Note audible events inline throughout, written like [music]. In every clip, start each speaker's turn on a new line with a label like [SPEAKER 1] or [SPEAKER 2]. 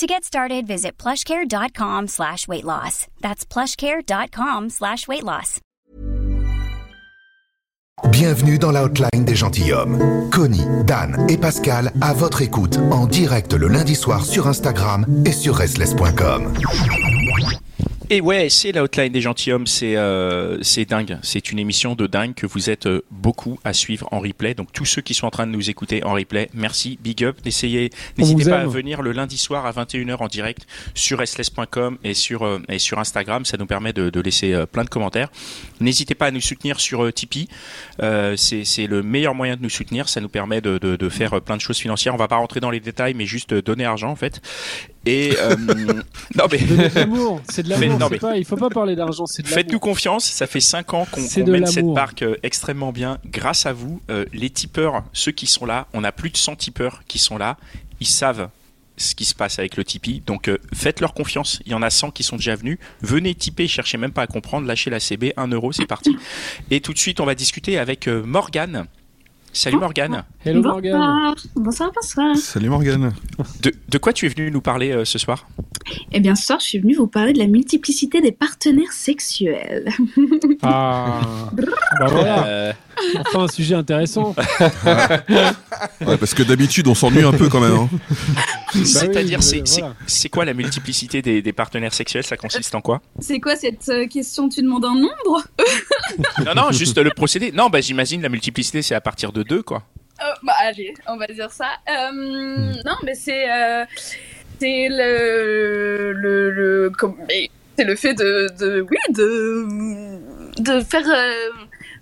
[SPEAKER 1] To get started, visit plushcare.com slash weight loss. That's plushcare.com slash weight loss.
[SPEAKER 2] Bienvenue dans l'outline des gentilshommes. Connie, Dan et Pascal à votre écoute en direct le lundi soir sur Instagram et sur restless.com.
[SPEAKER 3] Et ouais, c'est la hotline des gentilshommes, c'est euh, c'est dingue. C'est une émission de dingue que vous êtes euh, beaucoup à suivre en replay. Donc tous ceux qui sont en train de nous écouter en replay, merci, big up. N'essayez, n'hésitez pas à venir le lundi soir à 21h en direct sur slS.com et sur euh, et sur Instagram. Ça nous permet de, de laisser euh, plein de commentaires. N'hésitez pas à nous soutenir sur Tipeee. C'est c'est le meilleur moyen de nous soutenir. Ça nous permet de, de, de faire plein de choses financières. On va pas rentrer dans les détails, mais juste donner argent en fait. Et euh, [laughs] non mais
[SPEAKER 4] Donner de l'amour, c'est de l'amour.
[SPEAKER 3] non,
[SPEAKER 4] c'est
[SPEAKER 3] mais-
[SPEAKER 4] pas- Il faut pas parler d'argent, c'est de l'amour.
[SPEAKER 3] Faites-nous confiance, ça fait 5 ans qu'on
[SPEAKER 4] de
[SPEAKER 3] mène cette barque euh, extrêmement bien. Grâce à vous, euh, les tipeurs, ceux qui sont là, on a plus de 100 tipeurs qui sont là, ils savent ce qui se passe avec le Tipeee. Donc euh, faites-leur confiance. Il y en a 100 qui sont déjà venus. Venez tiper, cherchez même pas à comprendre, lâchez la CB, 1 euro, c'est parti. Et tout de suite, on va discuter avec euh, Morgane. Salut Morgane.
[SPEAKER 4] Hello Morgan.
[SPEAKER 5] Bonsoir. Bonsoir, bonsoir.
[SPEAKER 6] Salut Morgane.
[SPEAKER 3] De, de quoi tu es venu nous parler euh, ce soir?
[SPEAKER 5] Eh bien, ce soir, je suis venue vous parler de la multiplicité des partenaires sexuels.
[SPEAKER 4] Ah, [laughs] bah voilà,
[SPEAKER 3] Euh,
[SPEAKER 4] enfin un sujet intéressant. [laughs]
[SPEAKER 6] Ouais, parce que d'habitude, on s'ennuie un peu quand même. hein. [laughs]
[SPEAKER 3] C'est-à-dire,
[SPEAKER 4] oui,
[SPEAKER 3] c'est c'est-
[SPEAKER 4] voilà.
[SPEAKER 3] c'est quoi la multiplicité des, des partenaires sexuels? Ça consiste en quoi?
[SPEAKER 5] C'est quoi cette euh, question? Tu demandes un nombre? [laughs]
[SPEAKER 3] Non, non, juste le procédé. Non, bah j'imagine la multiplicité, c'est à partir de 2, quoi.
[SPEAKER 5] Euh, Bah, allez, on va dire ça. Euh, non, mais c'est. euh, c'est le. le, le comme- mais c'est le fait de. de oui, de. de faire euh,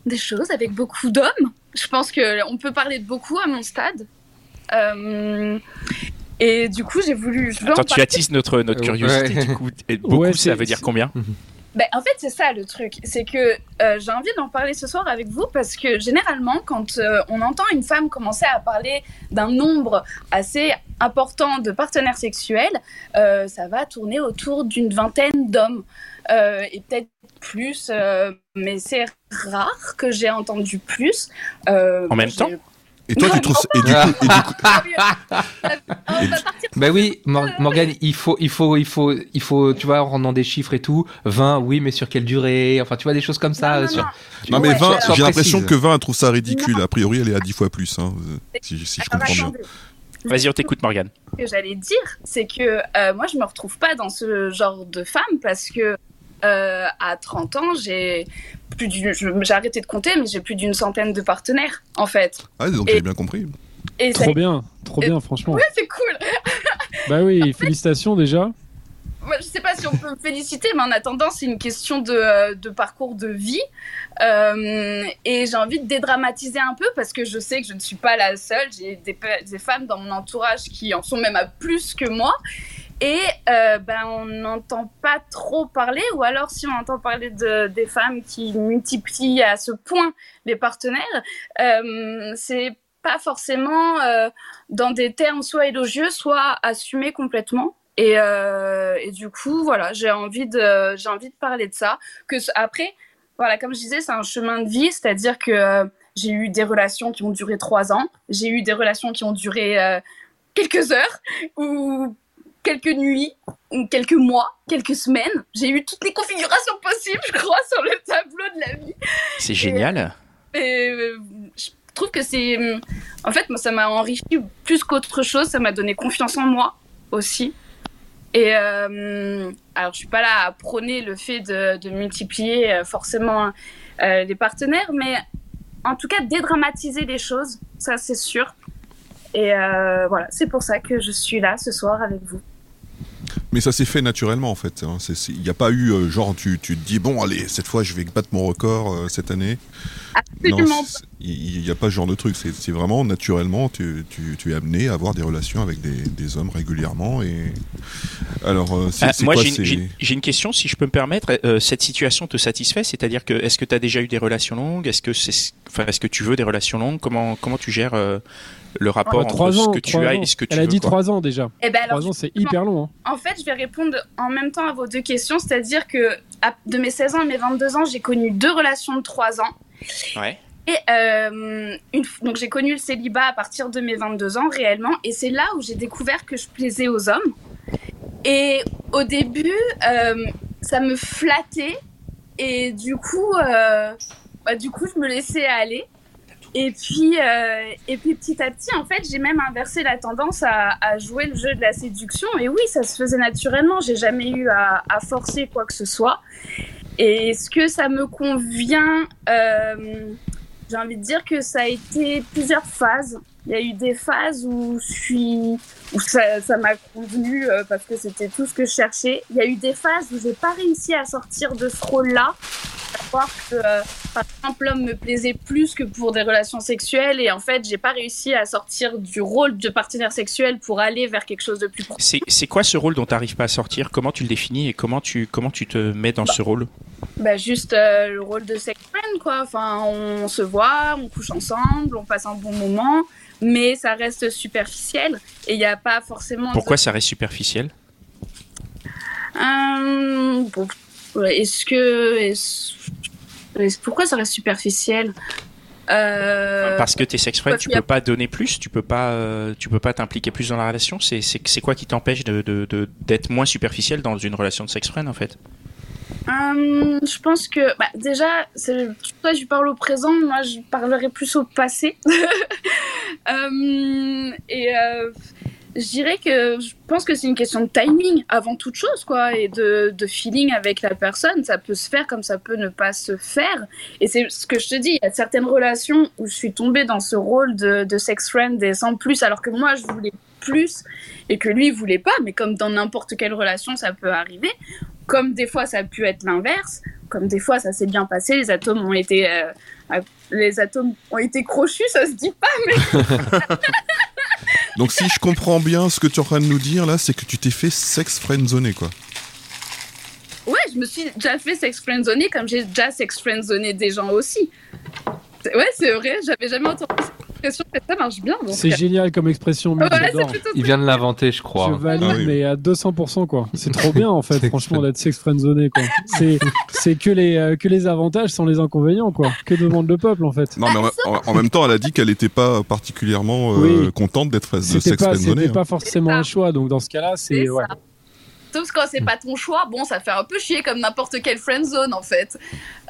[SPEAKER 5] des choses avec beaucoup d'hommes. Je pense qu'on peut parler de beaucoup à mon stade. Euh, et du coup, j'ai voulu. Je veux en
[SPEAKER 3] Attends, tu attises notre, notre curiosité,
[SPEAKER 7] ouais.
[SPEAKER 3] du coup. Et beaucoup,
[SPEAKER 4] Ouais,
[SPEAKER 3] ça veut dire combien
[SPEAKER 5] Ben, en fait, c'est ça le truc. C'est que euh, j'ai envie d'en parler ce soir avec vous parce que généralement, quand euh, on entend une femme commencer à parler d'un nombre assez important de partenaires sexuels, euh, ça va tourner autour d'une vingtaine d'hommes. Euh, et peut-être plus, euh, mais c'est rare que j'ai entendu plus. Euh,
[SPEAKER 3] En même temps
[SPEAKER 6] Et toi, tu trouves ça... Et du coup, et du coup-
[SPEAKER 7] Bah oui, Mor- Morgane, il faut, il faut, il faut, il faut, tu vois, en rendant des chiffres et tout. 20, oui, mais sur quelle durée? Enfin, tu vois, des choses comme ça.
[SPEAKER 5] Non, non,
[SPEAKER 7] sur...
[SPEAKER 5] non.
[SPEAKER 6] Non, mais
[SPEAKER 5] Ouais,
[SPEAKER 6] 20,
[SPEAKER 7] sois
[SPEAKER 6] j'ai l'impression que 20, elle trouve ça ridicule. A priori, elle est à 10 fois plus, hein, si, si je comprends bien.
[SPEAKER 3] Vas-y, on t'écoute, Morgane.
[SPEAKER 5] Ce que j'allais dire, c'est que euh, moi, je me retrouve pas dans ce genre de femme parce que euh, à 30 ans, j'ai plus j'ai arrêté de compter, mais j'ai plus d'une centaine de partenaires, en fait.
[SPEAKER 6] Ah, donc j'ai bien compris.
[SPEAKER 5] Et ça-
[SPEAKER 4] Trop bien, trop
[SPEAKER 5] Et-
[SPEAKER 4] bien, franchement.
[SPEAKER 5] Ouais, c'est cool.
[SPEAKER 4] Bah oui, [laughs] félicitations déjà.
[SPEAKER 5] Moi, je sais pas si on peut me féliciter, mais en attendant, c'est une question de, euh, de parcours de vie. Euh, et j'ai envie de dédramatiser un peu parce que je sais que je ne suis pas la seule. J'ai des femmes dans mon entourage qui en sont même à plus que moi. Et euh, ben, on n'entend pas trop parler, ou alors si on entend parler de, des femmes qui multiplient à ce point les partenaires, euh, c'est pas forcément euh, dans des termes soit élogieux, soit assumés complètement. Et, euh, et du coup, voilà, j'ai envie de, j'ai envie de parler de ça. Que après, voilà, comme je disais, c'est un chemin de vie, c'est-à-dire que euh, j'ai eu des relations qui ont duré trois ans, j'ai eu des relations qui ont duré euh, quelques heures ou quelques nuits quelques mois, quelques semaines. J'ai eu toutes les configurations possibles, je crois, sur le tableau de la vie.
[SPEAKER 3] C'est génial.
[SPEAKER 5] Et euh, je trouve que c'est. En fait, moi, ça m'a enrichi plus qu'autre chose. Ça m'a donné confiance en moi aussi. Et euh, alors, je suis pas là à prôner le fait de, de multiplier euh, forcément euh, les partenaires, mais en tout cas dédramatiser les choses, ça c'est sûr. Et euh, voilà, c'est pour ça que je suis là ce soir avec vous.
[SPEAKER 6] Mais ça s'est fait naturellement en fait. hein. Il n'y a pas eu euh, genre tu, tu te dis bon allez cette fois je vais battre mon record euh, cette année.
[SPEAKER 5] Absolument
[SPEAKER 6] Il n'y a pas ce genre de truc. C'est vraiment naturellement tu, tu- tu es amené à avoir des relations avec des, des hommes régulièrement et alors euh,
[SPEAKER 3] Ah, moi, j'ai une- question, si je peux me permettre. Euh, cette situation te satisfait? C'est-à-dire que est-ce que tu as déjà eu des relations longues? Est-ce que c'est, enfin, est-ce que tu veux des relations longues? Comment comment tu gères euh, le rapport
[SPEAKER 4] Ouais,
[SPEAKER 3] entre
[SPEAKER 4] trois
[SPEAKER 3] ce
[SPEAKER 4] ans,
[SPEAKER 3] que tu as
[SPEAKER 4] ans.
[SPEAKER 3] et ce que tu
[SPEAKER 4] Elle
[SPEAKER 3] veux
[SPEAKER 4] a dit trois ans déjà.
[SPEAKER 5] Et ben alors,
[SPEAKER 4] Trois ans, c'est hyper long. hein.
[SPEAKER 5] En fait, je vais répondre en même temps à vos deux questions, c'est-à-dire que à- de mes 16 ans à mes 22 ans, j'ai connu deux relations de 3 ans. Et euh, donc j'ai connu le célibat à partir de mes 22 ans réellement, et c'est là où j'ai découvert que je plaisais aux hommes. Et au début, euh, ça me flattait, et du coup, euh, bah, du coup, je me laissais aller. Et puis, et puis petit à petit, en fait, j'ai même inversé la tendance à, jouer le jeu de la séduction. Et oui, ça se faisait naturellement. J'ai jamais eu à forcer quoi que ce soit. Et est-ce que ça me convient euh, J'ai envie de dire que ça a été plusieurs phases. Il y a eu des phases où je suis, où ça, ça m'a convenu euh, parce que c'était tout ce que je cherchais. Il y a eu des phases où j'ai pas réussi à sortir de ce rôle-là. Savoir que, euh, par exemple, l'homme me plaisait plus que pour des relations sexuelles et en fait, j'ai pas réussi à sortir du rôle de partenaire sexuel pour aller vers quelque chose de plus profond.
[SPEAKER 3] C'est c'est quoi ce rôle dont tu n'arrives pas à sortir? Comment tu le définis et comment tu comment tu te mets dans ce rôle?
[SPEAKER 5] Bah juste euh, le rôle de sex friend quoi. Enfin, on se voit, on couche ensemble, on passe un bon moment, mais ça reste superficiel et il n'y a pas forcément. de-
[SPEAKER 3] Pourquoi ça reste superficiel?
[SPEAKER 5] Euh, bon, Est-ce que est-ce- pourquoi ça reste superficiel? Euh,
[SPEAKER 3] Parce que t'es sex friend, tu peux pas donner plus, tu peux pas, euh, tu peux pas t'impliquer plus dans la relation. C'est quoi qui t'empêche de d'être moins superficiel dans une relation de sex friend en fait?
[SPEAKER 5] Euh, je pense que bah, déjà, c'est- toi je parle au présent, moi je parlerai plus au passé. [laughs] Et je dirais que je pense que c'est une question de timing avant toute chose, quoi, et de, feeling avec la personne. Ça peut se faire comme ça peut ne pas se faire. Et c'est ce que je te dis, il y a certaines relations où je suis tombée dans ce rôle de, sex friend et sans plus, alors que moi je voulais plus et que lui il voulait pas, mais comme dans n'importe quelle relation ça peut arriver. Comme des fois ça a pu être l'inverse, comme des fois ça s'est bien passé, les atomes ont été, euh, les atomes ont été crochus, ça se dit pas, mais [laughs]
[SPEAKER 6] Donc si je comprends bien ce que tu es en train de nous dire là, c'est que tu t'es fait sex friendzoner quoi.
[SPEAKER 5] ouais, je me suis déjà fait sex friendzoner comme j'ai déjà sex friendzoné des gens aussi. Ouais, c'est vrai, j'avais jamais entendu cette expression, mais ça marche bien. donc.
[SPEAKER 4] C'est génial comme expression, mais
[SPEAKER 5] Ouais,
[SPEAKER 7] Il vient de l'inventer, je
[SPEAKER 4] Je
[SPEAKER 7] crois.
[SPEAKER 4] valide,
[SPEAKER 6] Ah oui.
[SPEAKER 4] mais à 200%, quoi. C'est trop bien, en fait, [laughs] franchement, d'être sex friendzoné, quoi. C'est, c'est que les, euh, que les avantages sans les inconvénients, quoi. Que demande le peuple, en fait.
[SPEAKER 6] Non mais en, en- en même temps, elle a dit qu'elle n'était pas particulièrement euh,
[SPEAKER 4] Oui.
[SPEAKER 6] contente d'être sex
[SPEAKER 4] pas,
[SPEAKER 6] friendzoner.
[SPEAKER 4] c'était
[SPEAKER 6] hein.
[SPEAKER 4] pas forcément
[SPEAKER 5] C'est ça.
[SPEAKER 4] un choix, donc dans ce cas-là, c'est,
[SPEAKER 5] C'est
[SPEAKER 4] ouais.
[SPEAKER 5] Sauf quand c'est pas ton choix, bon, ça fait un peu chier comme n'importe quelle friend zone en fait.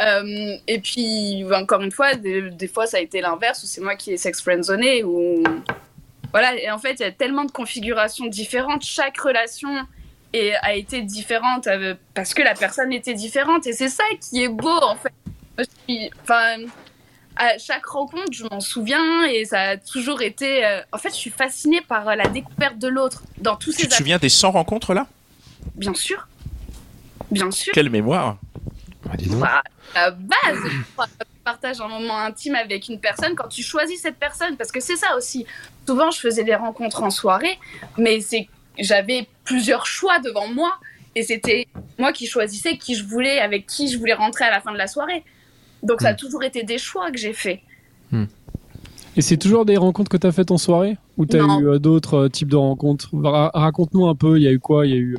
[SPEAKER 5] Euh, et puis, encore une fois, des, des fois ça a été l'inverse où c'est moi qui ai sex friend zoné. Ou... Voilà, et en fait, il y a tellement de configurations différentes. Chaque relation est- a été différente euh, parce que la personne était différente. Et c'est ça qui est beau en fait. Enfin. À chaque rencontre, je m'en souviens et ça a toujours été. euh, En fait, je suis fascinée par la découverte de l'autre dans tous
[SPEAKER 3] Tu
[SPEAKER 5] ses
[SPEAKER 3] te souviens des 100 rencontres là?
[SPEAKER 5] Bien sûr. Bien sûr.
[SPEAKER 3] Quelle mémoire
[SPEAKER 7] Bah, dis donc.
[SPEAKER 5] Bah, la base, je crois, quand tu partages un moment intime avec une personne, quand tu choisis cette personne, parce que c'est ça aussi. Souvent, je faisais des rencontres en soirée, mais c'est j'avais plusieurs choix devant moi, et c'était moi qui choisissais qui je voulais, avec qui je voulais rentrer à la fin de la soirée. Donc, ça a toujours été des choix que j'ai faits.
[SPEAKER 4] Et c'est toujours des rencontres que t'as faites en soirée? Ou t'as
[SPEAKER 5] Non.
[SPEAKER 4] eu euh, d'autres euh, types de rencontres? Ra- Raconte-nous un peu, il y a eu quoi? Il y a eu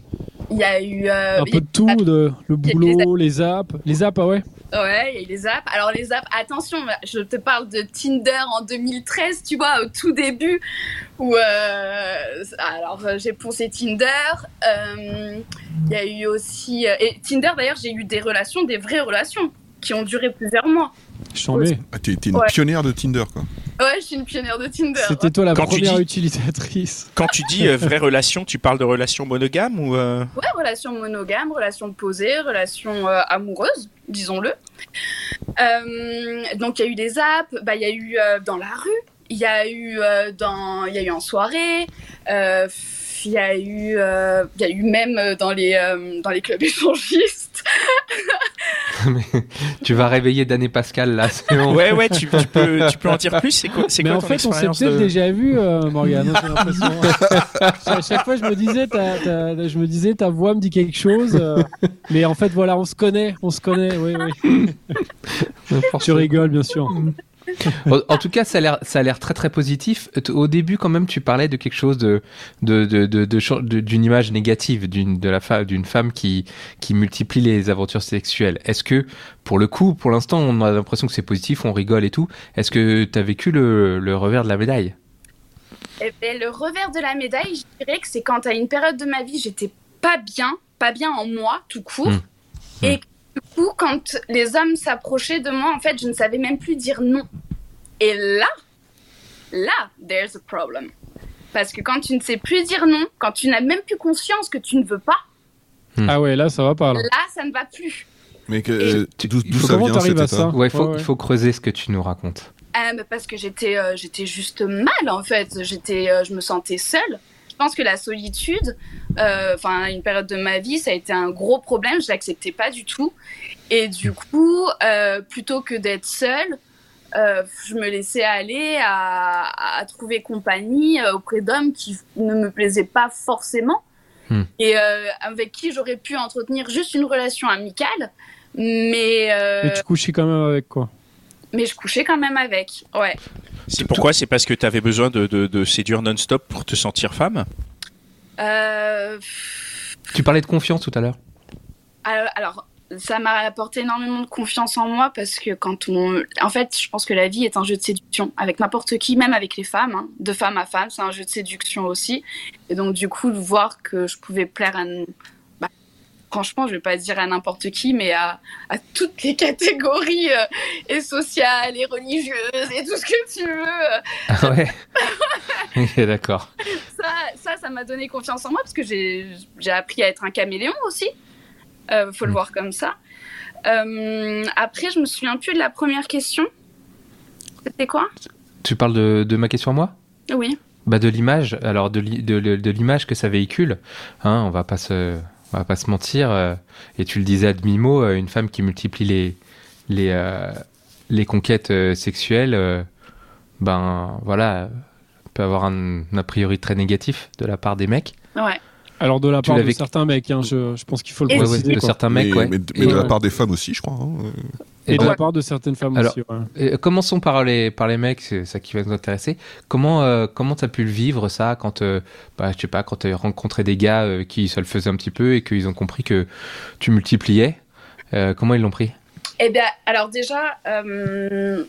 [SPEAKER 5] Il y a eu. euh,
[SPEAKER 4] un peu de tout, de, le boulot, les apps. Les apps, ah ouais?
[SPEAKER 5] Ouais, il y a eu les apps. Alors les apps, attention, je te parle de Tinder en 2013, tu vois, au tout début, où euh, alors j'ai poncé Tinder. euh, Il y a eu aussi euh, et Tinder d'ailleurs, j'ai eu des relations, des vraies relations. qui ont duré plusieurs mois.
[SPEAKER 4] Chambé.
[SPEAKER 6] Ah, t'es une
[SPEAKER 5] Ouais.
[SPEAKER 6] pionnière de Tinder, quoi.
[SPEAKER 5] Ouais, suis une pionnière de Tinder.
[SPEAKER 4] C'était toi la
[SPEAKER 3] Quand
[SPEAKER 4] première
[SPEAKER 3] dis-
[SPEAKER 4] utilisatrice.
[SPEAKER 3] Quand tu dis euh, vraie relation, tu parles de relation monogame ou euh,
[SPEAKER 5] Ouais, relation monogame, relation posée, relation euh, amoureuse, disons-le. Euh, donc il y a eu des apps, bah il y a eu euh, dans la rue, il y a eu euh, dans, il y a eu en soirée, euh, il y a eu, euh, il y a eu même dans les euh, dans les clubs [laughs] échangistes. [laughs]
[SPEAKER 7] Tu vas réveiller Dan et Pascal là. c'est bon.
[SPEAKER 3] Ouais, ouais, tu, tu peux, tu peux en dire plus. C'est quoi, c'est
[SPEAKER 4] Mais
[SPEAKER 3] quoi
[SPEAKER 4] en
[SPEAKER 3] ton
[SPEAKER 4] fait, on s'est peut-être
[SPEAKER 3] de-
[SPEAKER 4] déjà vu, euh, Morgane. hein, j'ai l'impression. [laughs] à chaque fois, je me disais, je me disais, ta voix me dit quelque chose. euh, mais en fait, voilà, on se connaît, on se connaît. Oui, oui. [laughs] Tu rigoles, bien sûr. [laughs]
[SPEAKER 7] En, en tout cas, ça a l'air, ça a l'air très très positif. T- Au début, quand même, tu parlais de quelque chose de, de, de, de- de cha- de- d'une image négative, d'une, de la fa- d'une femme qui, qui multiplie les aventures sexuelles. Est-ce que, pour le coup, pour l'instant, on a l'impression que c'est positif, on rigole et tout. Est-ce que tu as vécu le, le revers de la médaille?
[SPEAKER 5] Et ben, le revers de la médaille, je dirais que c'est quand à une période de ma vie, j'étais pas bien, pas bien en moi, tout court.
[SPEAKER 7] Mm.
[SPEAKER 5] Et du coup, quand les hommes s'approchaient de moi, en fait, je ne savais même plus dire non. Et là, là, there's a problem. Parce que quand tu ne sais plus dire non, quand tu n'as même plus conscience que tu ne veux pas,
[SPEAKER 4] Ah ouais, là, ça va pas. Là.
[SPEAKER 5] là, ça ne va plus.
[SPEAKER 6] Mais que, euh,
[SPEAKER 7] tu-
[SPEAKER 6] d'où
[SPEAKER 7] il
[SPEAKER 6] d'où
[SPEAKER 7] faut-
[SPEAKER 6] ça vient cet
[SPEAKER 4] à ça
[SPEAKER 7] Ouais, il faut,
[SPEAKER 4] Ouais, ouais.
[SPEAKER 7] il faut creuser ce que tu nous racontes.
[SPEAKER 5] Euh, mais parce que j'étais euh, j'étais juste mal en fait j'étais euh, je me sentais seule pense que la solitude euh, enfin une période de ma vie ça a été un gros problème. Je l'acceptais pas du tout. Et du coup euh, plutôt que d'être seule euh, je me laissais aller à, à trouver compagnie auprès d'hommes qui ne me plaisaient pas forcément.
[SPEAKER 7] Hmm.
[SPEAKER 5] et euh, avec qui j'aurais pu entretenir juste une relation amicale. Mais euh,
[SPEAKER 4] Mais tu couchais quand même avec quoi
[SPEAKER 5] mais je couchais quand même avec ouais
[SPEAKER 3] C'est pourquoi? C'est parce que tu avais besoin de, de, de séduire non-stop pour te sentir femme?
[SPEAKER 5] Euh,
[SPEAKER 7] Tu parlais de confiance tout à l'heure.
[SPEAKER 5] Alors, alors, ça m'a apporté énormément de confiance en moi parce que quand on. En fait, je pense que la vie est un jeu de séduction avec n'importe qui, même avec les femmes, hein, de femme à femme, c'est un jeu de séduction aussi. Et donc, du coup, de voir que je pouvais plaire à. Franchement, je vais pas dire à n'importe qui, mais à, à toutes les catégories euh, et sociales et religieuses et tout ce que tu veux.
[SPEAKER 7] Ah ouais [laughs] Ok, d'accord.
[SPEAKER 5] ça, ça, ça m'a donné confiance en moi parce que j'ai j'ai appris à être un caméléon aussi. Euh, faut le
[SPEAKER 7] Mm.
[SPEAKER 5] voir comme ça. Euh, après, je me souviens plus de la première question. C'était quoi?
[SPEAKER 7] Tu parles de, de ma question à moi?
[SPEAKER 5] Oui.
[SPEAKER 7] Bah de l'image, alors de, l'i- de, de- de l'image que ça véhicule, hein, on va pas se, on va pas se mentir. euh, et tu le disais à demi-mot, euh, une femme qui multiplie les les euh, les conquêtes sexuelles, ben voilà, peut avoir un, a priori très négatif de la part des mecs.
[SPEAKER 5] Ouais.
[SPEAKER 4] Alors de la part de certains mecs, hein, je, je pense qu'il faut le
[SPEAKER 5] Et-
[SPEAKER 7] Ouais,
[SPEAKER 4] préciser.
[SPEAKER 7] de
[SPEAKER 4] quoi.
[SPEAKER 7] certains mecs,
[SPEAKER 6] mais,
[SPEAKER 7] ouais.
[SPEAKER 6] mais- mais
[SPEAKER 7] Et,
[SPEAKER 6] de la part des femmes aussi, je crois. hein.
[SPEAKER 7] et
[SPEAKER 4] Et
[SPEAKER 7] de
[SPEAKER 4] la part de certaines femmes
[SPEAKER 7] Alors-
[SPEAKER 4] aussi. ouais.
[SPEAKER 7] Et, euh, commençons par les, par les mecs, c'est ça qui va nous intéresser. Comment euh, comment t'as pu le vivre ça quand euh, bah, je sais pas quand t'as rencontré des gars euh, qui se le faisaient un petit peu et qu'ils ont compris que tu multipliais. Euh, comment ils l'ont pris?
[SPEAKER 5] Eh bien, alors déjà, euh,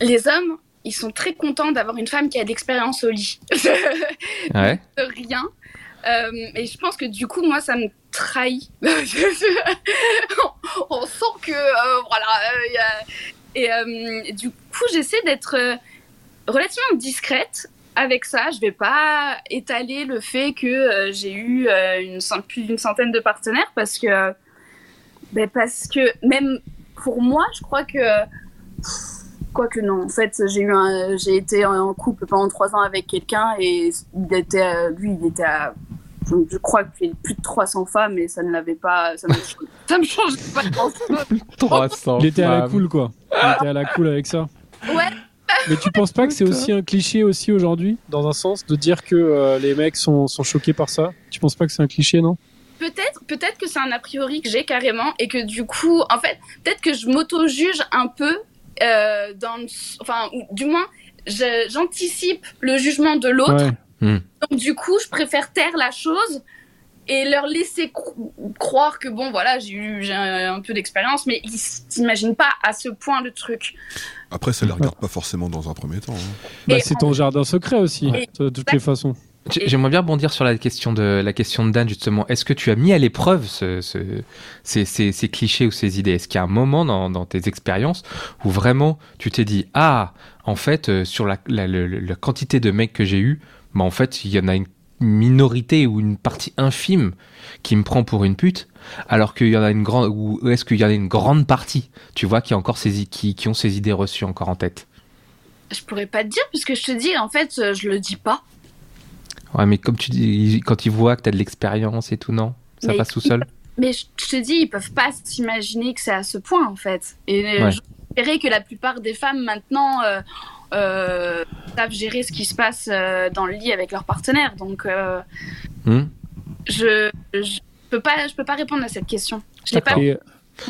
[SPEAKER 5] les hommes, ils sont très contents d'avoir une femme qui a de l'expérience au lit. [laughs]
[SPEAKER 7] Ouais.
[SPEAKER 5] de rien. Euh, et je pense que du coup, moi, ça me trahit. [laughs] on, sent que, euh, voilà. euh, Et du coup, j'essaie d'être relativement discrète avec ça. Je vais pas étaler le fait que j'ai eu plus d'une centaine de partenaires parce que, ben, parce que même pour moi, je crois que. Quoique non, en fait, j'ai eu j'ai été en couple pendant trois ans avec quelqu'un et il était, lui, il était à, je, je crois qu'il y a plus de 300 femmes et ça ne l'avait pas, ça me, [laughs] ça me change pas grand-chose.
[SPEAKER 7] 300.
[SPEAKER 4] Il était à la cool, quoi. Il était à la cool avec ça.
[SPEAKER 5] Ouais,
[SPEAKER 4] Mais tu penses pas que c'est aussi un cliché aussi aujourd'hui, dans un sens, de dire que euh, les mecs sont, sont choqués par ça? Tu penses pas que c'est un cliché, non?
[SPEAKER 5] Peut-être, peut-être que c'est un a priori que j'ai carrément et que du coup, en fait, peut-être que je m'auto-juge un peu, euh, dans, le- enfin, ou du moins, j'anticipe le jugement de l'autre.
[SPEAKER 4] Ouais.
[SPEAKER 5] Donc du coup, je préfère taire la chose et leur laisser cro- croire que bon, voilà, j'ai eu j'ai un, un peu d'expérience, mais ils s'imaginent pas à ce point le truc.
[SPEAKER 6] Après, ça les regarde pas forcément dans un premier temps. hein.
[SPEAKER 4] Bah, c'est ton jardin secret aussi, de toutes les façons.
[SPEAKER 7] J'ai- J'aimerais bien rebondir sur la question de la question de Dan justement. Est-ce que tu as mis à l'épreuve ce, ce- ces, ces- ces clichés ou ces idées? Est-ce qu'il y a un moment dans, dans tes expériences où vraiment tu t'es dit ah en fait euh, sur la, la, la- la quantité de mecs que j'ai eu, bah en fait il y en a une minorité ou une partie infime qui me prend pour une pute, alors qu'il y en a une grande ou est-ce qu'il y en a une grande partie, tu vois, qui a encore ces qui, qui ont ces idées reçues encore en tête.
[SPEAKER 5] Je pourrais pas te dire, puisque je te dis, en fait, euh, je le dis pas.
[SPEAKER 7] Ouais, mais comme tu dis, quand ils voient que t'as de l'expérience et tout, non? Ça
[SPEAKER 5] Mais
[SPEAKER 7] passe tout seul?
[SPEAKER 5] Mais je je te dis, ils peuvent pas s'imaginer que c'est à ce point, en fait. Et euh,
[SPEAKER 7] Ouais.
[SPEAKER 5] j'espérais que la plupart des femmes, maintenant, euh, euh, savent gérer ce qui se passe euh, dans le lit avec leur partenaire. Donc, euh,
[SPEAKER 7] Hmm
[SPEAKER 5] je, je peux pas, je peux pas répondre à cette question. Je l'ai pas.
[SPEAKER 4] Et,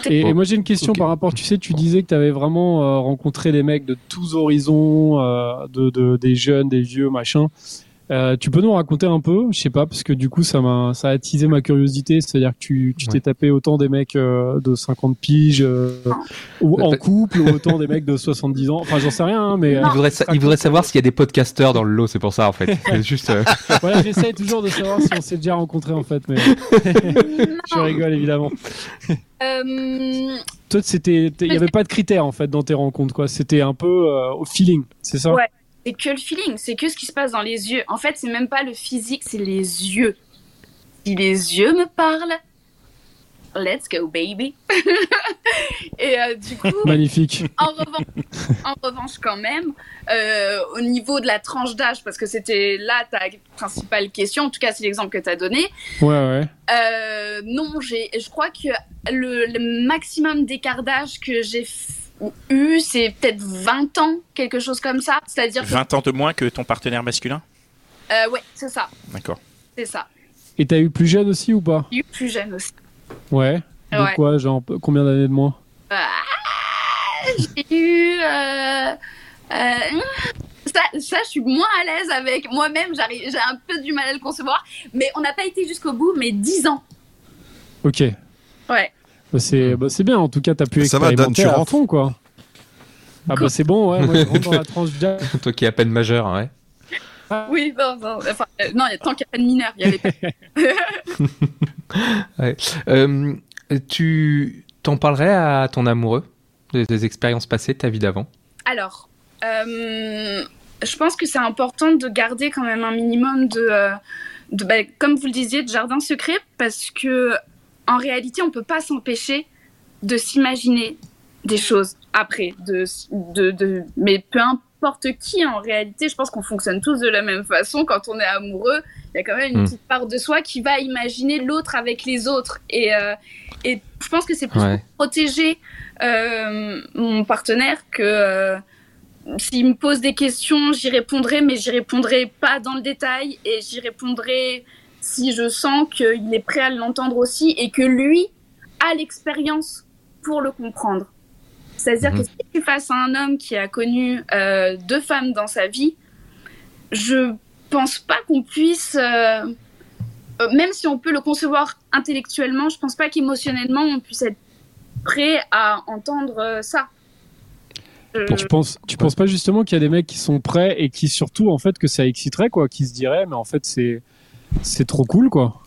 [SPEAKER 4] et- et moi j'ai une question par rapport, tu sais, tu disais que tu avais vraiment euh, rencontré des mecs de tous horizons, euh, de, de- des jeunes, des vieux, machin. Euh, tu peux nous raconter un peu, je sais pas, parce que du coup ça m'a ça a attisé ma curiosité, c'est-à-dire que tu tu t'es tapé autant des mecs euh, de 50 piges euh, ou en couple ou autant des mecs de 70 ans. Enfin j'en sais rien, hein, mais
[SPEAKER 7] Il voudrait, sa- il voudrait savoir s'il y a des podcasteurs dans le lot, c'est pour ça en fait. [laughs] C'est juste. euh, [laughs]
[SPEAKER 4] voilà, j'essaie toujours de savoir si on s'est déjà rencontré en fait, mais [laughs] je rigole évidemment.
[SPEAKER 5] Euh,
[SPEAKER 4] Toi, c'était, il y avait pas de critères en fait dans tes rencontres, quoi. C'était un peu euh, au feeling, c'est ça?
[SPEAKER 5] Ouais. C'est que le feeling, c'est que ce qui se passe dans les yeux. En fait, c'est même pas le physique, c'est les yeux. Si les yeux me parlent, let's go baby. [laughs] Et euh, du coup,
[SPEAKER 4] Magnifique.
[SPEAKER 5] en revanche, en revanche quand même, euh, au niveau de la tranche d'âge, parce que c'était là ta principale question, en tout cas c'est l'exemple que tu as donné,
[SPEAKER 4] Ouais, ouais.
[SPEAKER 5] euh, non, je crois que le, le maximum d'écart d'âge que j'ai f- eu, c'est peut-être 20 ans, quelque chose comme ça. C'est-à-dire que,
[SPEAKER 3] 20 ans de moins que ton partenaire masculin?
[SPEAKER 5] Euh, ouais, c'est ça,
[SPEAKER 3] D'accord.
[SPEAKER 5] c'est ça.
[SPEAKER 4] Et t'as eu plus jeune aussi ou pas?
[SPEAKER 5] J'ai eu plus jeune aussi.
[SPEAKER 4] Ouais. De
[SPEAKER 5] Ouais.
[SPEAKER 4] quoi, genre combien d'années de moins?
[SPEAKER 5] Ah, j'ai eu. euh, euh, ça, ça, je suis moins à l'aise avec moi-même. J'ai un peu du mal à le concevoir. Mais on n'a pas été jusqu'au bout, mais 10 ans.
[SPEAKER 4] Ok.
[SPEAKER 5] Ouais.
[SPEAKER 4] Bah, c'est, bah, c'est bien. En tout cas, t'as pu
[SPEAKER 6] Ça va, Dan,
[SPEAKER 4] expérimenter
[SPEAKER 6] tu
[SPEAKER 4] à
[SPEAKER 6] rentres
[SPEAKER 4] fond, quoi. Ah bah c'est bon, ouais. Moi, je rentre dans la [laughs] tranche.
[SPEAKER 7] Toi qui es à peine majeur, hein, ouais.
[SPEAKER 5] Oui, non, non. Enfin, euh, non, il y a tant qu'il n'y a pas de mineurs. Il y avait [laughs] pas-
[SPEAKER 7] Euh, tu t'en parlerais à ton amoureux de tes expériences passées, de ta vie d'avant?
[SPEAKER 5] Alors, euh, je pense que c'est important de garder quand même un minimum de, euh, de bah, comme vous le disiez, de jardin secret, parce que en réalité, on peut pas s'empêcher de s'imaginer des choses après, de, de, de, mais peu importe qui en réalité, je pense qu'on fonctionne tous de la même façon. Quand on est amoureux, il y a quand même une
[SPEAKER 7] Mm.
[SPEAKER 5] petite part de soi qui va imaginer l'autre avec les autres, et, euh, et je pense que c'est plus
[SPEAKER 7] Ouais.
[SPEAKER 5] pour protéger euh, mon partenaire que euh, s'il me pose des questions, j'y répondrai, mais j'y répondrai pas dans le détail et j'y répondrai si je sens qu'il est prêt à l'entendre aussi et que lui a l'expérience pour le comprendre. C'est-à-dire
[SPEAKER 7] Mhm.
[SPEAKER 5] que si je suis face à un homme qui a connu euh, deux femmes dans sa vie, je pense pas qu'on puisse, euh, euh, même si on peut le concevoir intellectuellement, je pense pas qu'émotionnellement on puisse être prêt à entendre ça. Euh,
[SPEAKER 4] Tu penses, tu penses pas justement qu'il y a des mecs qui sont prêts et qui surtout en fait que ça exciterait quoi, qui se diraient mais en fait c'est c'est trop cool quoi.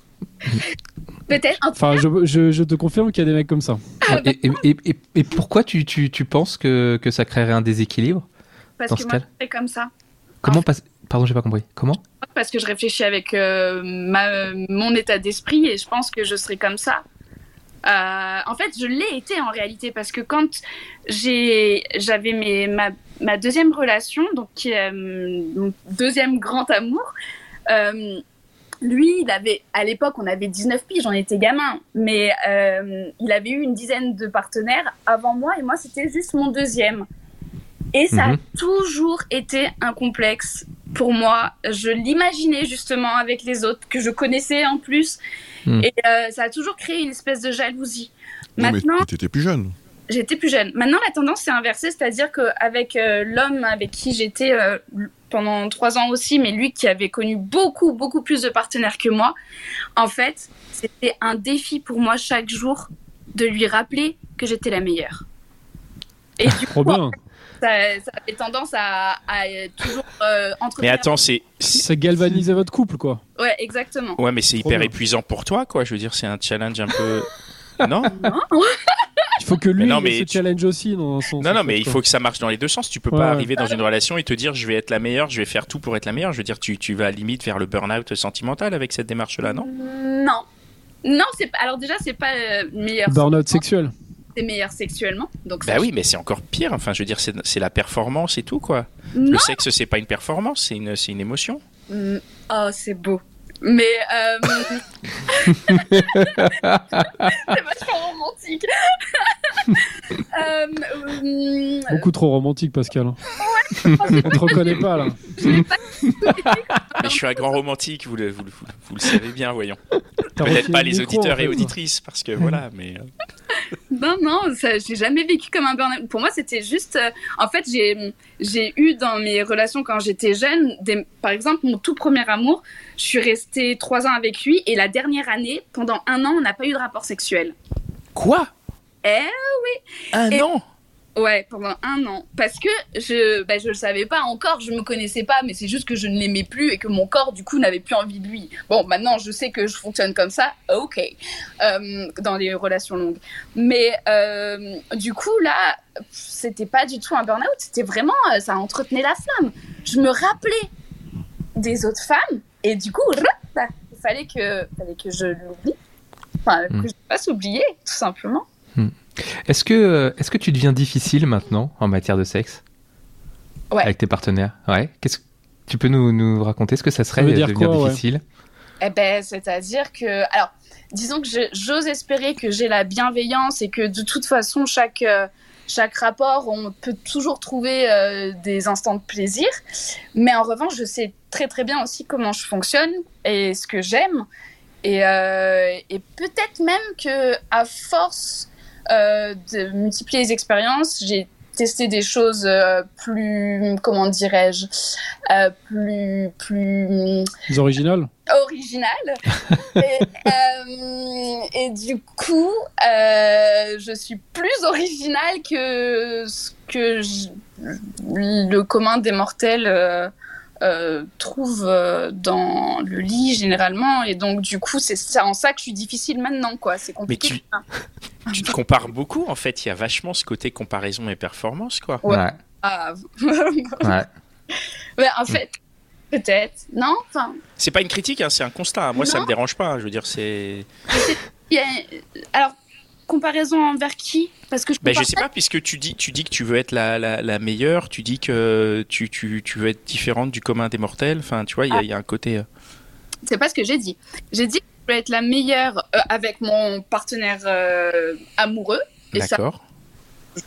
[SPEAKER 5] Peut-être. En
[SPEAKER 4] Enfin je, je, je te confirme qu'il y a des mecs comme ça.
[SPEAKER 7] et, et, et, pourquoi tu, tu, tu penses que, que ça créerait un déséquilibre
[SPEAKER 5] parce
[SPEAKER 7] dans
[SPEAKER 5] que
[SPEAKER 7] ce
[SPEAKER 5] moi, je comme ça.
[SPEAKER 7] Comment passe Pardon, j'ai pas compris. Comment
[SPEAKER 5] Parce que je réfléchis avec euh, ma, mon état d'esprit et je pense que je serai comme ça. Euh, en fait, je l'ai été en réalité parce que quand j'ai, j'avais mes, ma, ma deuxième relation, donc qui est euh, mon deuxième grand amour, euh, lui, il avait, à l'époque, on avait 19 piges, j'en étais gamin, mais euh, il avait eu une dizaine de partenaires avant moi et moi, c'était juste mon deuxième. Et ça
[SPEAKER 7] Mhm.
[SPEAKER 5] a toujours été un complexe pour moi. Je l'imaginais justement avec les autres, que je connaissais en plus.
[SPEAKER 7] Mhm.
[SPEAKER 5] Et euh, ça a toujours créé une espèce de jalousie.
[SPEAKER 6] Non, mais
[SPEAKER 5] Maintenant,
[SPEAKER 6] t'étais plus jeune.
[SPEAKER 5] j'étais plus jeune. Maintenant, la tendance s'est inversée, c'est-à-dire qu'avec euh, l'homme avec qui j'étais pendant trois ans aussi, mais lui qui avait connu beaucoup, beaucoup plus de partenaires que moi, en fait, c'était un défi pour moi chaque jour de lui rappeler que j'étais la meilleure. Et du
[SPEAKER 4] Trop
[SPEAKER 5] coup,
[SPEAKER 4] bien.
[SPEAKER 5] ça, ça avait tendance à, à toujours euh,
[SPEAKER 3] Mais
[SPEAKER 5] entretenir.
[SPEAKER 3] attends, c'est.
[SPEAKER 4] Ça galvanisait votre couple, quoi.
[SPEAKER 5] Ouais, exactement.
[SPEAKER 3] Ouais, mais c'est hyper
[SPEAKER 4] bien.
[SPEAKER 3] épuisant pour toi, quoi. Je veux dire, c'est un challenge un peu. Non [laughs]
[SPEAKER 4] Il faut que lui
[SPEAKER 3] Mais non,
[SPEAKER 4] il
[SPEAKER 3] mais
[SPEAKER 4] se
[SPEAKER 3] tu-
[SPEAKER 4] challenge aussi dans son.
[SPEAKER 3] Non,
[SPEAKER 4] son
[SPEAKER 3] non, mais il
[SPEAKER 4] quoi.
[SPEAKER 3] faut que ça marche dans les deux sens. Tu peux
[SPEAKER 4] Ouais,
[SPEAKER 3] pas arriver dans une relation et te dire je vais être la meilleure, je vais faire tout pour être la meilleure. Je veux dire, tu, tu vas limite vers le burn-out sentimental avec cette démarche-là, non?
[SPEAKER 5] Non. Non, c'est. Alors déjà, c'est pas euh, meilleur.
[SPEAKER 4] Burnout sexuel.
[SPEAKER 5] C'est meilleur sexuellement. Donc
[SPEAKER 3] Bah
[SPEAKER 5] ça,
[SPEAKER 3] oui, mais c'est encore pire. Enfin, je veux dire, c'est c'est la performance et tout, quoi.
[SPEAKER 5] Non.
[SPEAKER 3] Le sexe, c'est pas une performance, c'est une, c'est une émotion.
[SPEAKER 5] Mm, Oh, c'est beau. Mais euh... [laughs] c'est vachement romantique. [laughs] euh,
[SPEAKER 4] Beaucoup trop romantique, Pascal. hein. On te reconnaît pas, là. [laughs]
[SPEAKER 3] Mais je suis un grand romantique, vous le, vous, le- vous le- vous le savez bien, voyons. Peut-être pas
[SPEAKER 4] le
[SPEAKER 3] les
[SPEAKER 4] micro,
[SPEAKER 3] auditeurs
[SPEAKER 4] en fait.
[SPEAKER 3] et auditrices, parce que voilà, mais. euh,
[SPEAKER 5] Non, non, ça, j'ai jamais vécu comme un burn-out. Pour moi, c'était juste. euh, en fait, j'ai, j'ai eu dans mes relations quand j'étais jeune, des, par exemple, mon tout premier amour, je suis restée trois ans avec lui et la dernière année, pendant un an, on n'a pas eu de rapport sexuel.
[SPEAKER 3] Quoi?
[SPEAKER 5] Eh
[SPEAKER 3] Un
[SPEAKER 5] Et-
[SPEAKER 3] an
[SPEAKER 5] Ouais, pendant un an. Parce que je bah, je le savais pas encore, je me connaissais pas, mais c'est juste que je ne l'aimais plus et que mon corps, du coup, n'avait plus envie de lui. Bon, maintenant, je sais que je fonctionne comme ça, ok, euh, dans les relations longues. Mais euh, du coup, là, c'était pas du tout un burn-out, c'était vraiment, euh, ça entretenait la flamme. Je me rappelais des autres femmes et du coup, bah, il fallait que, fallait que je l'oublie. Enfin, que je fasse oublier, tout simplement.
[SPEAKER 7] Est-ce que, euh, est-ce que tu deviens difficile maintenant en matière de sexe?
[SPEAKER 5] Ouais.
[SPEAKER 7] Avec tes partenaires? Ouais. Qu'est-ce que tu peux nous, nous raconter ce que ça serait
[SPEAKER 4] veut
[SPEAKER 7] de
[SPEAKER 4] dire
[SPEAKER 7] devenir
[SPEAKER 4] quoi, ouais?
[SPEAKER 7] difficile?
[SPEAKER 5] Eh ben, c'est-à-dire que, alors, disons que j'ose espérer que j'ai la bienveillance et que de toute façon, chaque, euh, chaque rapport, on peut toujours trouver euh, des instants de plaisir. Mais en revanche, je sais très très bien aussi comment je fonctionne et ce que j'aime. Et, euh, et peut-être même que à force euh, de multiplier les expériences, j'ai testé des choses euh, plus, comment dirais-je, euh, plus, plus
[SPEAKER 4] Les originales
[SPEAKER 5] original. [laughs] et, euh, et du coup, euh, je suis plus originale que ce que je- le commun des mortels euh, euh, trouve euh, dans le lit généralement. Et donc, du coup, c'est en ça que je suis difficile maintenant. quoi. C'est compliqué.
[SPEAKER 3] tu- Tu te compares beaucoup, en fait. Il y a vachement ce côté comparaison et performance, quoi.
[SPEAKER 5] Ouais.
[SPEAKER 7] Ouais.
[SPEAKER 5] Ah, [laughs]
[SPEAKER 7] ouais.
[SPEAKER 5] ouais, en fait, peut-être. Non Enfin,
[SPEAKER 3] C'est pas une critique, hein, c'est un constat. Moi, ça me dérange pas. Je veux dire, c'est.
[SPEAKER 5] alors, comparaison envers qui? Parce que je
[SPEAKER 3] Ben, je sais pas, puisque tu dis, tu dis que tu veux être la, la, la meilleure, tu dis que tu, tu, tu veux être différente du commun des mortels. Enfin, tu vois, il y, a- il y a un côté. euh,
[SPEAKER 5] C'est pas ce que j'ai dit. J'ai dit que je voulais être la meilleure euh, avec mon partenaire euh, amoureux. Ça,
[SPEAKER 3] D'accord.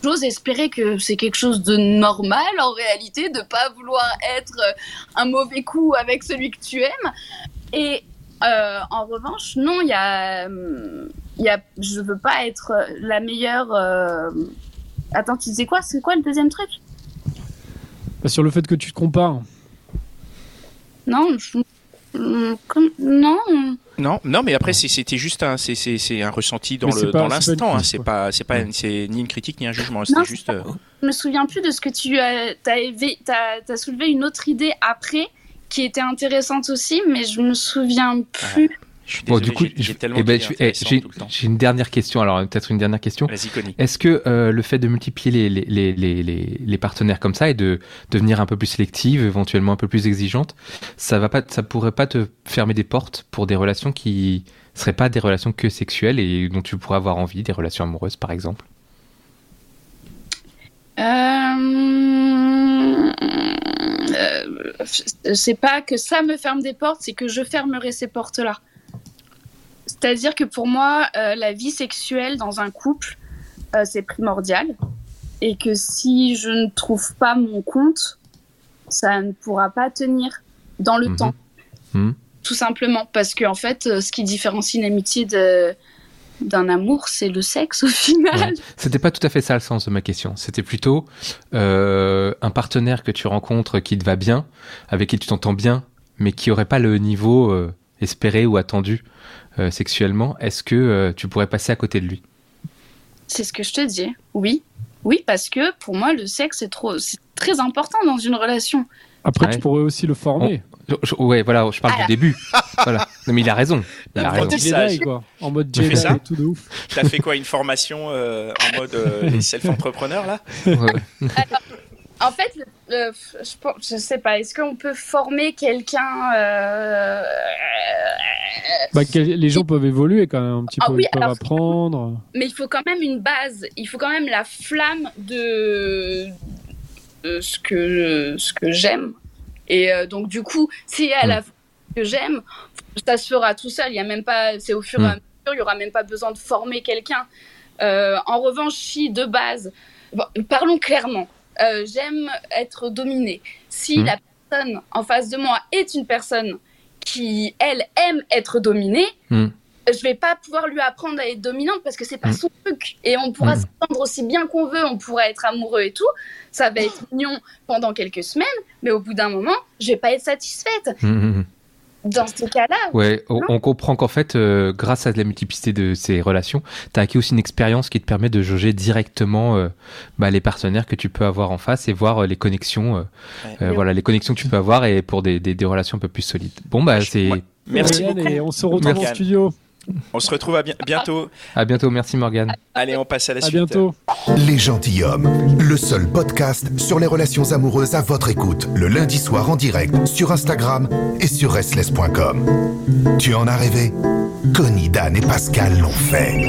[SPEAKER 5] j'ose espérer que c'est quelque chose de normal en réalité, de pas vouloir être un mauvais coup avec celui que tu aimes. Et euh, en revanche, non, il y a, hum, y a, je veux pas être euh, la meilleure. euh, Attends, tu disais quoi? C'est quoi le deuxième truc?
[SPEAKER 4] Bah, Sur le fait que tu te compares.
[SPEAKER 5] Non, je- comme- non.
[SPEAKER 3] Non, non, mais après, c'était juste un, c'est- c'est c'est un ressenti dans
[SPEAKER 4] Mais c'est
[SPEAKER 3] le
[SPEAKER 4] pas-
[SPEAKER 3] dans
[SPEAKER 4] c'est pas une
[SPEAKER 3] l'instant. hein, C'est pas, c'est pas, c'est ni une critique ni un jugement.
[SPEAKER 5] C'est
[SPEAKER 3] juste.
[SPEAKER 5] pas-
[SPEAKER 3] euh,
[SPEAKER 5] Je me souviens plus de ce que tu as, t'as- t'as soulevé une autre idée après qui était intéressante aussi, mais je me souviens plus.
[SPEAKER 3] Je suis
[SPEAKER 7] Bon,
[SPEAKER 3] désolé,
[SPEAKER 7] du coup,
[SPEAKER 3] j'ai-
[SPEAKER 7] eh ben, eh,
[SPEAKER 3] intéressantes
[SPEAKER 7] j'ai
[SPEAKER 3] tout le temps.
[SPEAKER 7] j'ai une dernière question. Alors, peut-être une dernière question.
[SPEAKER 3] Vas-y, Connie.
[SPEAKER 7] Est-ce que euh, le fait de multiplier les, les, les, les, les- les partenaires comme ça et de devenir un peu plus sélective, éventuellement un peu plus exigeante, ça va pas, ça pourrait pas te fermer des portes pour des relations qui seraient pas des relations que sexuelles et dont tu pourrais avoir envie, des relations amoureuses par exemple?
[SPEAKER 5] Euh... euh, c'est pas que ça me ferme des portes, c'est que je fermerai ces portes-là. C'est-à-dire que pour moi, euh, la vie sexuelle dans un couple, euh, c'est primordial. Et que si je ne trouve pas mon compte, ça ne pourra pas tenir dans le
[SPEAKER 7] Mhm.
[SPEAKER 5] temps.
[SPEAKER 7] Mhm.
[SPEAKER 5] Tout simplement. Parce qu'en fait, euh, ce qui différencie une amitié d'un amour, c'est le sexe au final.
[SPEAKER 7] Ouais. C'était pas tout à fait ça le sens de ma question. C'était plutôt euh, un partenaire que tu rencontres qui te va bien, avec qui tu t'entends bien, mais qui aurait pas le niveau espéré ou attendu euh, sexuellement. Est-ce que euh, tu pourrais passer à côté de lui?
[SPEAKER 5] C'est ce que je te dis. Oui. Oui, parce que pour moi, le sexe est trop, c'est très important dans une relation.
[SPEAKER 4] Après,
[SPEAKER 7] Ouais.
[SPEAKER 4] tu pourrais aussi le former.
[SPEAKER 7] Je- ouais, voilà, je parle
[SPEAKER 5] Ah.
[SPEAKER 7] du début. [laughs] voilà. Non, mais il a raison. Il a raison.
[SPEAKER 4] Jedi, quoi. En mode
[SPEAKER 3] Tu fais
[SPEAKER 4] Jedi
[SPEAKER 3] ça
[SPEAKER 4] et tout de ouf. [laughs]
[SPEAKER 3] T'as fait quoi Une formation euh, en mode euh, [laughs] self-entrepreneur là?
[SPEAKER 7] Ouais.
[SPEAKER 5] En fait, le- le- je, pense- je sais pas, est-ce qu'on peut former quelqu'un euh,
[SPEAKER 4] Bah, que- les gens peuvent évoluer quand même un petit
[SPEAKER 5] Ah
[SPEAKER 4] peu.
[SPEAKER 5] oui,
[SPEAKER 4] Ils peuvent
[SPEAKER 5] alors-
[SPEAKER 4] apprendre.
[SPEAKER 5] Mais il faut quand même une base, il faut quand même la flamme de, de ce que, ce que j'aime. Et euh, donc, du coup, si elle a ce que j'aime, ça se fera tout seul. Il y a même pas, c'est au fur et à
[SPEAKER 7] Mm.
[SPEAKER 5] mesure, il y aura même pas besoin de former quelqu'un. Euh, en revanche, si de base, bon, parlons clairement, euh, j'aime être dominée. Si
[SPEAKER 7] Mm.
[SPEAKER 5] la personne en face de moi est une personne qui, elle, aime être dominée,
[SPEAKER 7] Mm.
[SPEAKER 5] je vais pas pouvoir lui apprendre à être dominante parce que c'est pas
[SPEAKER 7] Mm.
[SPEAKER 5] son truc. Et on pourra
[SPEAKER 7] Mm.
[SPEAKER 5] s'entendre aussi bien qu'on veut, on pourra être amoureux et tout. Ça va être mignon pendant quelques semaines, mais au bout d'un moment, je vais pas être satisfaite. Dans ce cas-là,
[SPEAKER 7] Ouais, on, on comprend qu'en fait, euh, grâce à la multiplicité de ces relations, tu as acquis aussi une expérience qui te permet de jauger directement euh, bah, les partenaires que tu peux avoir en face et voir euh, les connexions, euh,
[SPEAKER 3] Ouais.
[SPEAKER 7] euh, voilà, les connexions que tu peux avoir et pour des, des, des relations un peu plus solides. Bon bah c'est
[SPEAKER 3] Ouais. Merci beaucoup.
[SPEAKER 4] Et on se retrouve en studio.
[SPEAKER 3] On se retrouve à bien- bientôt.
[SPEAKER 7] à bientôt, merci Morgane.
[SPEAKER 3] Allez, on passe à la
[SPEAKER 4] À
[SPEAKER 3] suite.
[SPEAKER 4] bientôt.
[SPEAKER 2] Les gentilshommes, le seul podcast sur les relations amoureuses à votre écoute, le lundi soir en direct sur Instagram et sur restless.com. Tu en as rêvé? Connie, Dan et Pascal l'ont fait.